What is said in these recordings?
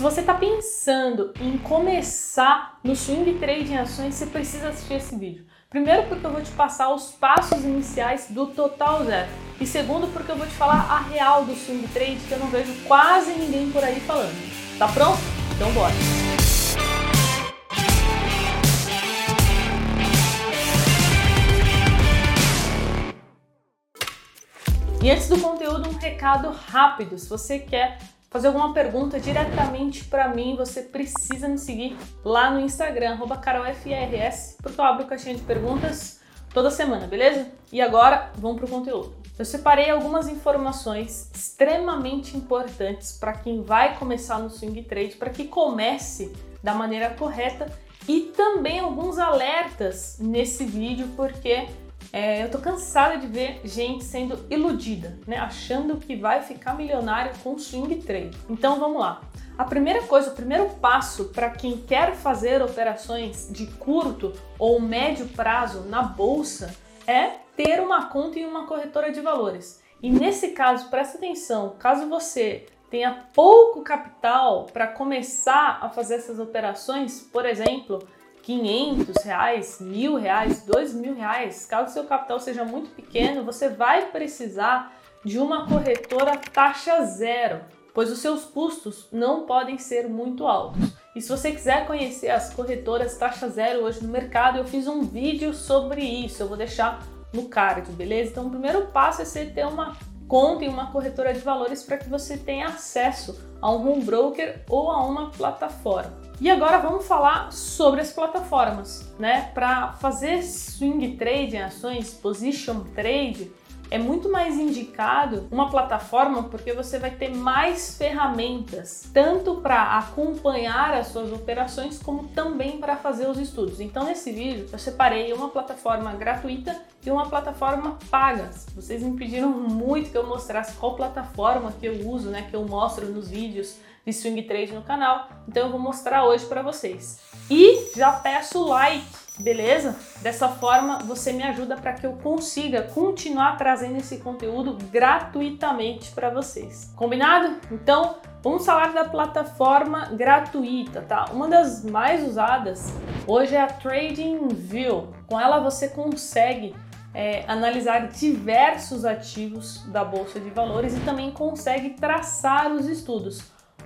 Se você está pensando em começar no swing trade em ações, você precisa assistir esse vídeo. Primeiro porque eu vou te passar os passos iniciais do total zero. E segundo porque eu vou te falar a real do swing trade que eu não vejo quase ninguém por aí falando. Tá pronto? Então bora! E antes do conteúdo, um recado rápido. Se você quer fazer alguma pergunta diretamente para mim, você precisa me seguir lá no Instagram, carolfrs, porque eu abro caixinha de perguntas toda semana, beleza? E agora, vamos pro conteúdo. Eu separei algumas informações extremamente importantes para quem vai começar no swing trade, para que comece da maneira correta e também alguns alertas nesse vídeo, porque é, eu tô cansada de ver gente sendo iludida, né? Achando que vai ficar milionário com swing trade. Então vamos lá. A primeira coisa, o primeiro passo para quem quer fazer operações de curto ou médio prazo na bolsa é ter uma conta em uma corretora de valores. E nesse caso, presta atenção, caso você tenha pouco capital para começar a fazer essas operações, por exemplo, 500 reais, mil reais, dois mil reais, caso seu capital seja muito pequeno, você vai precisar de uma corretora taxa zero, pois os seus custos não podem ser muito altos. E se você quiser conhecer as corretoras taxa zero hoje no mercado, eu fiz um vídeo sobre isso, eu vou deixar no card, beleza? Então o primeiro passo é você ter uma conta em uma corretora de valores para que você tenha acesso a um home broker ou a uma plataforma. E agora vamos falar sobre as plataformas, né? Para fazer swing trade em ações, position trade, é muito mais indicado uma plataforma porque você vai ter mais ferramentas, tanto para acompanhar as suas operações, como também para fazer os estudos. Então, nesse vídeo, eu separei uma plataforma gratuita e uma plataforma paga. Vocês me pediram muito que eu mostrasse qual plataforma que eu uso, né, que eu mostro nos vídeos de swing trade no canal, então eu vou mostrar hoje para vocês. E já peço like, beleza? Dessa forma você me ajuda para que eu consiga continuar trazendo esse conteúdo gratuitamente para vocês. Combinado? Então, vamos falar da plataforma gratuita, tá? Uma das mais usadas hoje é a TradingView. Com ela você consegue é, analisar diversos ativos da bolsa de valores e também consegue traçar os estudos.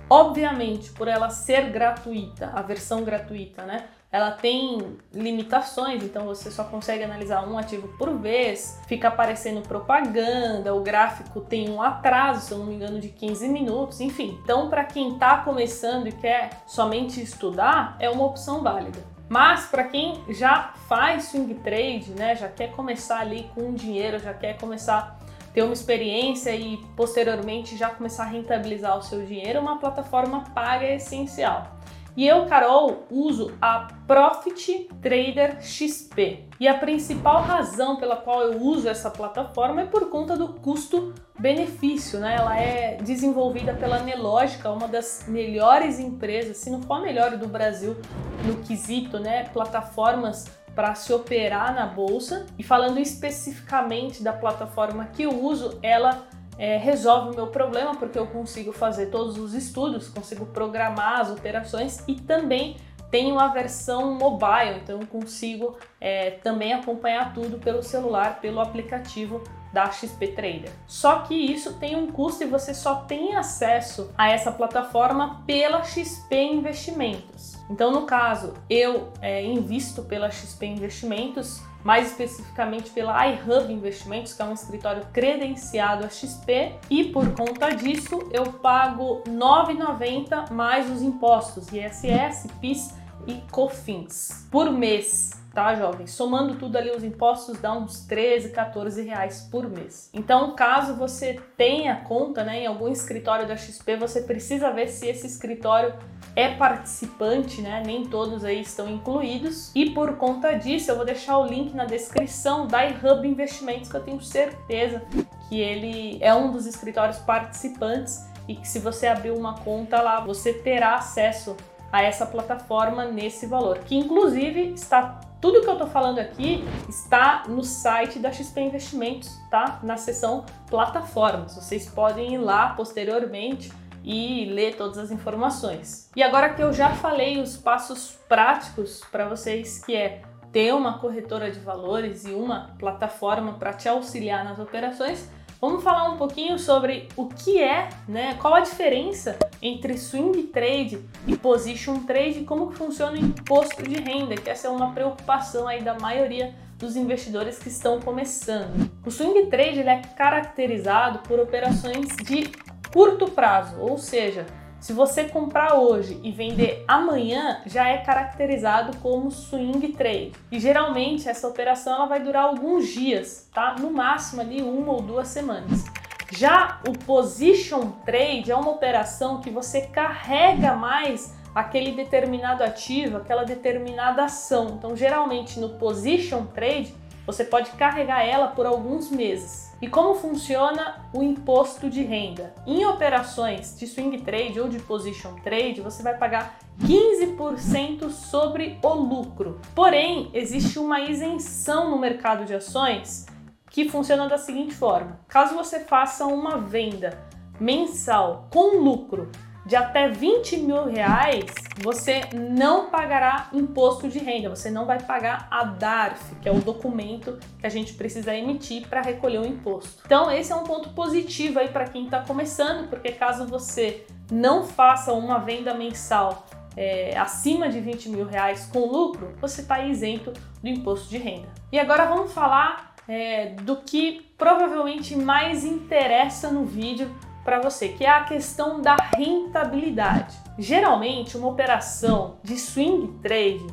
Obviamente, por ela ser gratuita, a versão gratuita, né? Ela tem limitações, então você só consegue analisar um ativo por vez, fica aparecendo propaganda, o gráfico tem um atraso, se eu não me engano, de 15 minutos, enfim. Então, para quem está começando e quer somente estudar, é uma opção válida. Mas para quem já faz swing trade, né, já quer começar ali com dinheiro, já quer começar ter uma experiência e posteriormente já começar a rentabilizar o seu dinheiro, uma plataforma paga é essencial. E eu, Carol, uso a Profit Trader XP. E a principal razão pela qual eu uso essa plataforma é por conta do custo-benefício, né? Ela é desenvolvida pela Nelogica, uma das melhores empresas, se não for a melhor do Brasil no quesito, né, plataformas para se operar na bolsa. E falando especificamente da plataforma que eu uso, ela é, resolve o meu problema porque eu consigo fazer todos os estudos, consigo programar as operações e também tenho a versão mobile, então eu consigo é, também acompanhar tudo pelo celular, pelo aplicativo da XP Trader. Só que isso tem um custo e você só tem acesso a essa plataforma pela XP Investimentos. Então, no caso, eu é, invisto pela XP Investimentos, mais especificamente pela iHub Investimentos, que é um escritório credenciado a XP, e por conta disso eu pago R$ 9,90 mais os impostos ISS, PIS e COFINS por mês tá, jovens? Somando tudo ali os impostos dá uns 13, 14 reais por mês. Então, caso você tenha conta né, em algum escritório da XP, você precisa ver se esse escritório é participante, né? Nem todos aí estão incluídos. E por conta disso, eu vou deixar o link na descrição da iHub Investimentos, que eu tenho certeza que ele é um dos escritórios participantes e que se você abrir uma conta lá, você terá acesso a essa plataforma nesse valor, que inclusive está tudo que eu tô falando aqui está no site da XP Investimentos, tá? Na seção plataformas. Vocês podem ir lá posteriormente e ler todas as informações. E agora que eu já falei os passos práticos para vocês, que é ter uma corretora de valores e uma plataforma para te auxiliar nas operações, vamos falar um pouquinho sobre o que é, né? Qual a diferença entre swing trade e position trade, como que funciona o imposto de renda, que essa é uma preocupação aí da maioria dos investidores que estão começando. O swing trade é caracterizado por operações de curto prazo, ou seja, se você comprar hoje e vender amanhã, já é caracterizado como swing trade. E geralmente essa operação ela vai durar alguns dias, tá? No máximo ali uma ou duas semanas. Já o position trade é uma operação que você carrega mais aquele determinado ativo, aquela determinada ação. Então, geralmente no position trade, você pode carregar ela por alguns meses. E como funciona o imposto de renda? Em operações de swing trade ou de position trade, você vai pagar 15% sobre o lucro. Porém, existe uma isenção no mercado de ações que funciona da seguinte forma: caso você faça uma venda mensal com lucro de até 20 mil reais, você não pagará imposto de renda, você não vai pagar a DARF, que é o documento que a gente precisa emitir para recolher o imposto. Então, esse é um ponto positivo aí para quem está começando, porque caso você não faça uma venda mensal é, acima de 20 mil reais com lucro, você está isento do imposto de renda. E agora vamos falar é, do que provavelmente mais interessa no vídeo para você, que é a questão da rentabilidade. Geralmente, uma operação de swing trade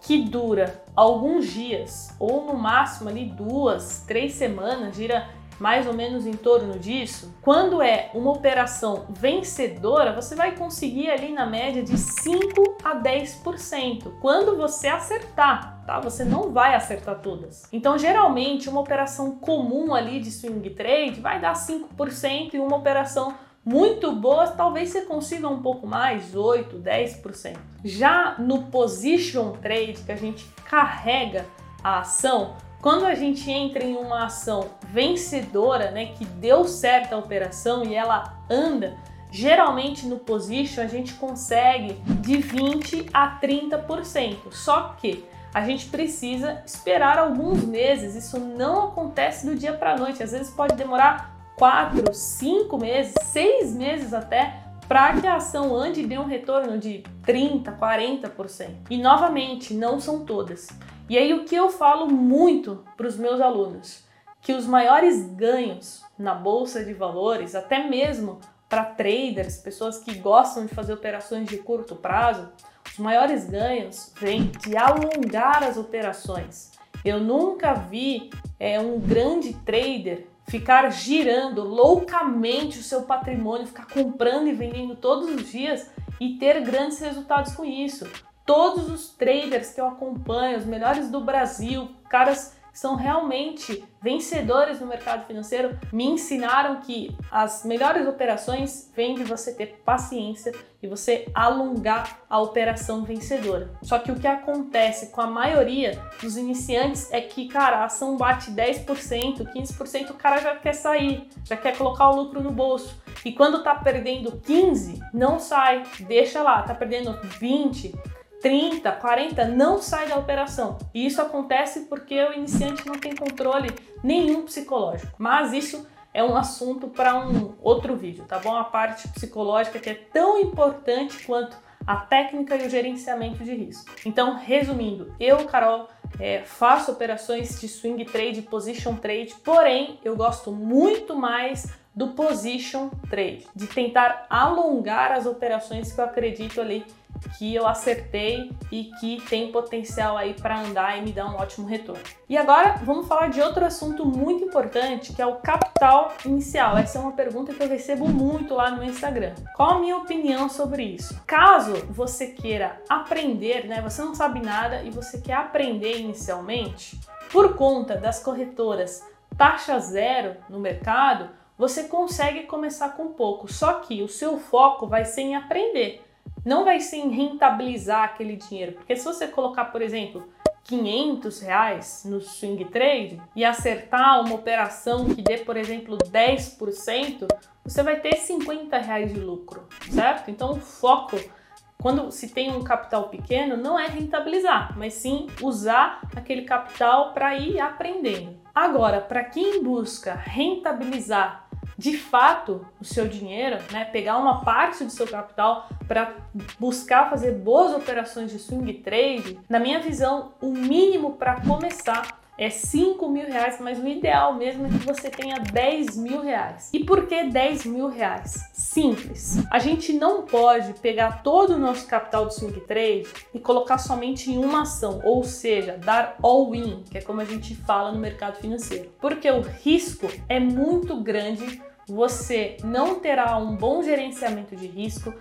que dura alguns dias ou no máximo ali duas, três semanas, gira mais ou menos em torno disso. Quando é uma operação vencedora, você vai conseguir ali na média de 5 a 10%. Quando você acertar, tá? Você não vai acertar todas. Então, geralmente, uma operação comum ali de swing trade vai dar 5% e uma operação muito boa, talvez você consiga um pouco mais, 8, 10%. Já no position trade, que a gente carrega a ação, quando a gente entra em uma ação vencedora, né, que deu certo a operação e ela anda, geralmente no position a gente consegue de 20 a 30%. Só que a gente precisa esperar alguns meses. Isso não acontece do dia para noite. Às vezes pode demorar 4, 5 meses, 6 meses até para que a ação ande e dê um retorno de 30, 40%. E novamente, não são todas. E aí o que eu falo muito para os meus alunos, que os maiores ganhos na bolsa de valores, até mesmo para traders, pessoas que gostam de fazer operações de curto prazo, os maiores ganhos vêm de alongar as operações. Eu nunca vi é, um grande trader ficar girando loucamente o seu patrimônio, ficar comprando e vendendo todos os dias e ter grandes resultados com isso todos os traders que eu acompanho, os melhores do Brasil, caras que são realmente vencedores no mercado financeiro, me ensinaram que as melhores operações vêm de você ter paciência e você alongar a operação vencedora. Só que o que acontece com a maioria dos iniciantes é que, cara, a ação bate 10%, 15%, o cara já quer sair, já quer colocar o lucro no bolso. E quando tá perdendo 15, não sai, deixa lá, tá perdendo 20, 30, 40 não sai da operação. E isso acontece porque o iniciante não tem controle nenhum psicológico. Mas isso é um assunto para um outro vídeo, tá bom? A parte psicológica que é tão importante quanto a técnica e o gerenciamento de risco. Então, resumindo, eu, Carol, é, faço operações de swing trade, position trade, porém eu gosto muito mais do position trade, de tentar alongar as operações que eu acredito ali que eu acertei e que tem potencial aí para andar e me dar um ótimo retorno. E agora vamos falar de outro assunto muito importante, que é o capital inicial. Essa é uma pergunta que eu recebo muito lá no Instagram. Qual a minha opinião sobre isso? Caso você queira aprender, né, você não sabe nada e você quer aprender inicialmente, por conta das corretoras taxa zero no mercado, você consegue começar com pouco, só que o seu foco vai ser em aprender não vai em rentabilizar aquele dinheiro, porque se você colocar, por exemplo, 500 reais no swing trade e acertar uma operação que dê, por exemplo, 10%, você vai ter 50 reais de lucro, certo? Então o foco quando se tem um capital pequeno, não é rentabilizar, mas sim usar aquele capital para ir aprendendo. Agora, para quem busca rentabilizar de fato o seu dinheiro, né, pegar uma parte do seu capital para buscar fazer boas operações de swing trade, na minha visão, o mínimo para começar é 5 mil reais, mas o ideal mesmo é que você tenha 10 mil reais. E por que 10 mil reais? Simples. A gente não pode pegar todo o nosso capital do swing trade e colocar somente em uma ação, ou seja, dar all-in, que é como a gente fala no mercado financeiro. Porque o risco é muito grande você não terá um bom gerenciamento de risco,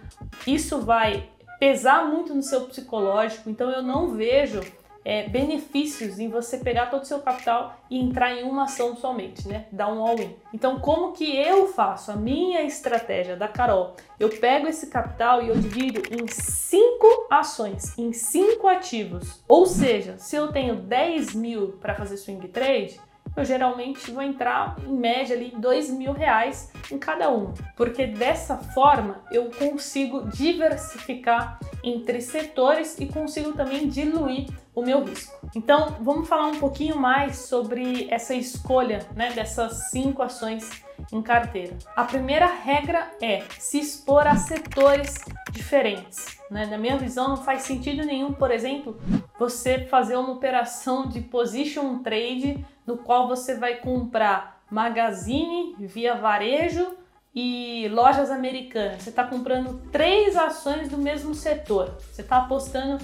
isso vai pesar muito no seu psicológico, então eu não vejo é, benefícios em você pegar todo o seu capital e entrar em uma ação somente, né? Dar um all-in. Então, como que eu faço a minha estratégia da Carol? Eu pego esse capital e eu divido em cinco ações, em cinco ativos. Ou seja, se eu tenho 10 mil para fazer swing trade, eu geralmente vou entrar em média ali dois mil reais em cada um, porque dessa forma eu consigo diversificar entre setores e consigo também diluir o meu risco. Então vamos falar um pouquinho mais sobre essa escolha né, dessas cinco ações em carteira. A primeira regra é se expor a setores diferentes. Né? Na minha visão, não faz sentido nenhum, por exemplo, você fazer uma operação de position trade no qual você vai comprar magazine via varejo e lojas americanas. Você está comprando três ações do mesmo setor. Você está apostando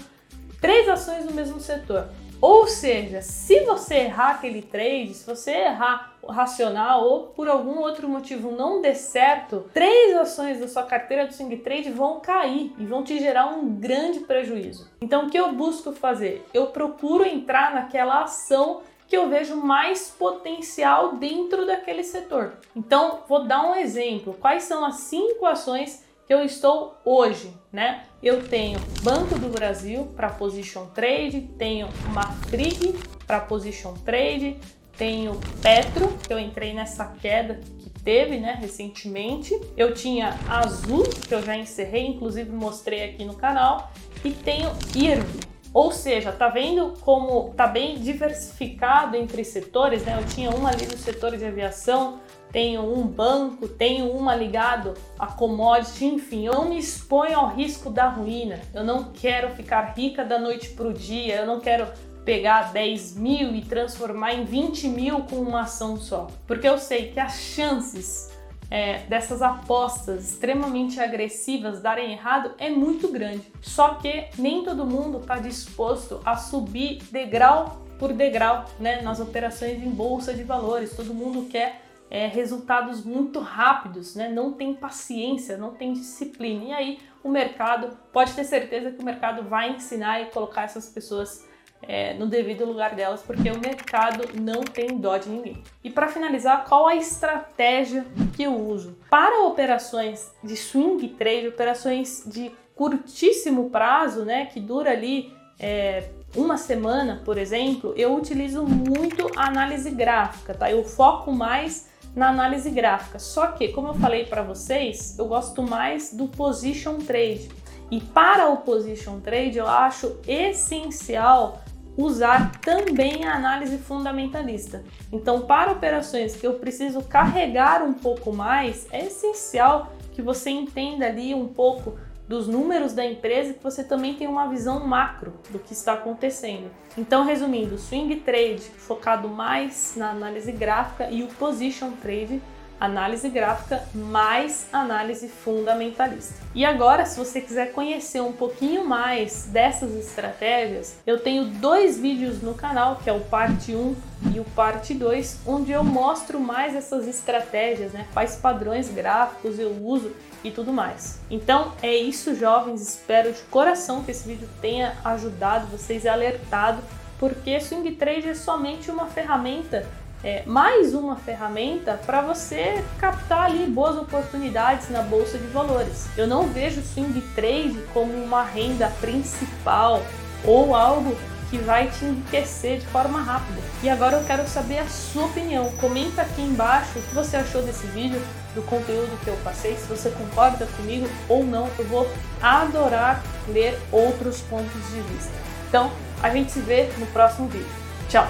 três ações do mesmo setor. Ou seja, se você errar aquele trade, se você errar racional ou por algum outro motivo não der certo, três ações da sua carteira do swing trade vão cair e vão te gerar um grande prejuízo. Então, o que eu busco fazer? Eu procuro entrar naquela ação que eu vejo mais potencial dentro daquele setor. Então, vou dar um exemplo. Quais são as cinco ações que eu estou hoje, né? Eu tenho Banco do Brasil para position trade, tenho Mafrig para position trade, tenho Petro, que eu entrei nessa queda que teve, né, recentemente. Eu tinha Azul, que eu já encerrei, inclusive mostrei aqui no canal, e tenho IRB. Ou seja, tá vendo como tá bem diversificado entre setores, né? Eu tinha uma ali no setor de aviação, tenho um banco, tenho uma ligado a commodity, enfim, eu não me exponho ao risco da ruína. Eu não quero ficar rica da noite para o dia, eu não quero pegar 10 mil e transformar em 20 mil com uma ação só. Porque eu sei que as chances é, dessas apostas extremamente agressivas darem errado é muito grande. Só que nem todo mundo está disposto a subir degrau por degrau né, nas operações em bolsa de valores. Todo mundo quer é, resultados muito rápidos, né? não tem paciência, não tem disciplina. E aí o mercado, pode ter certeza que o mercado vai ensinar e colocar essas pessoas é, no devido lugar delas, porque o mercado não tem dó de ninguém. E para finalizar, qual a estratégia que eu uso? Para operações de swing trade, operações de curtíssimo prazo, né, que dura ali é, uma semana, por exemplo, eu utilizo muito a análise gráfica, tá? Eu foco mais na análise gráfica. Só que, como eu falei para vocês, eu gosto mais do position trade. E para o position trade, eu acho essencial usar também a análise fundamentalista. Então, para operações que eu preciso carregar um pouco mais, é essencial que você entenda ali um pouco dos números da empresa que você também tem uma visão macro do que está acontecendo. Então, resumindo, swing trade focado mais na análise gráfica e o position trade análise gráfica mais análise fundamentalista. E agora, se você quiser conhecer um pouquinho mais dessas estratégias, eu tenho dois vídeos no canal, que é o parte 1 e o parte 2, onde eu mostro mais essas estratégias, né? Quais padrões gráficos eu uso e tudo mais. Então é isso, jovens. Espero de coração que esse vídeo tenha ajudado vocês alertado, porque swing trade é somente uma ferramenta, é, mais uma ferramenta para você captar ali boas oportunidades na bolsa de valores. Eu não vejo swing trade como uma renda principal ou algo que vai te enriquecer de forma rápida. E agora eu quero saber a sua opinião. Comenta aqui embaixo o que você achou desse vídeo. do conteúdo que eu passei, se você concorda comigo ou não, eu vou adorar ler outros pontos de vista. Então, a gente se vê no próximo vídeo. Tchau!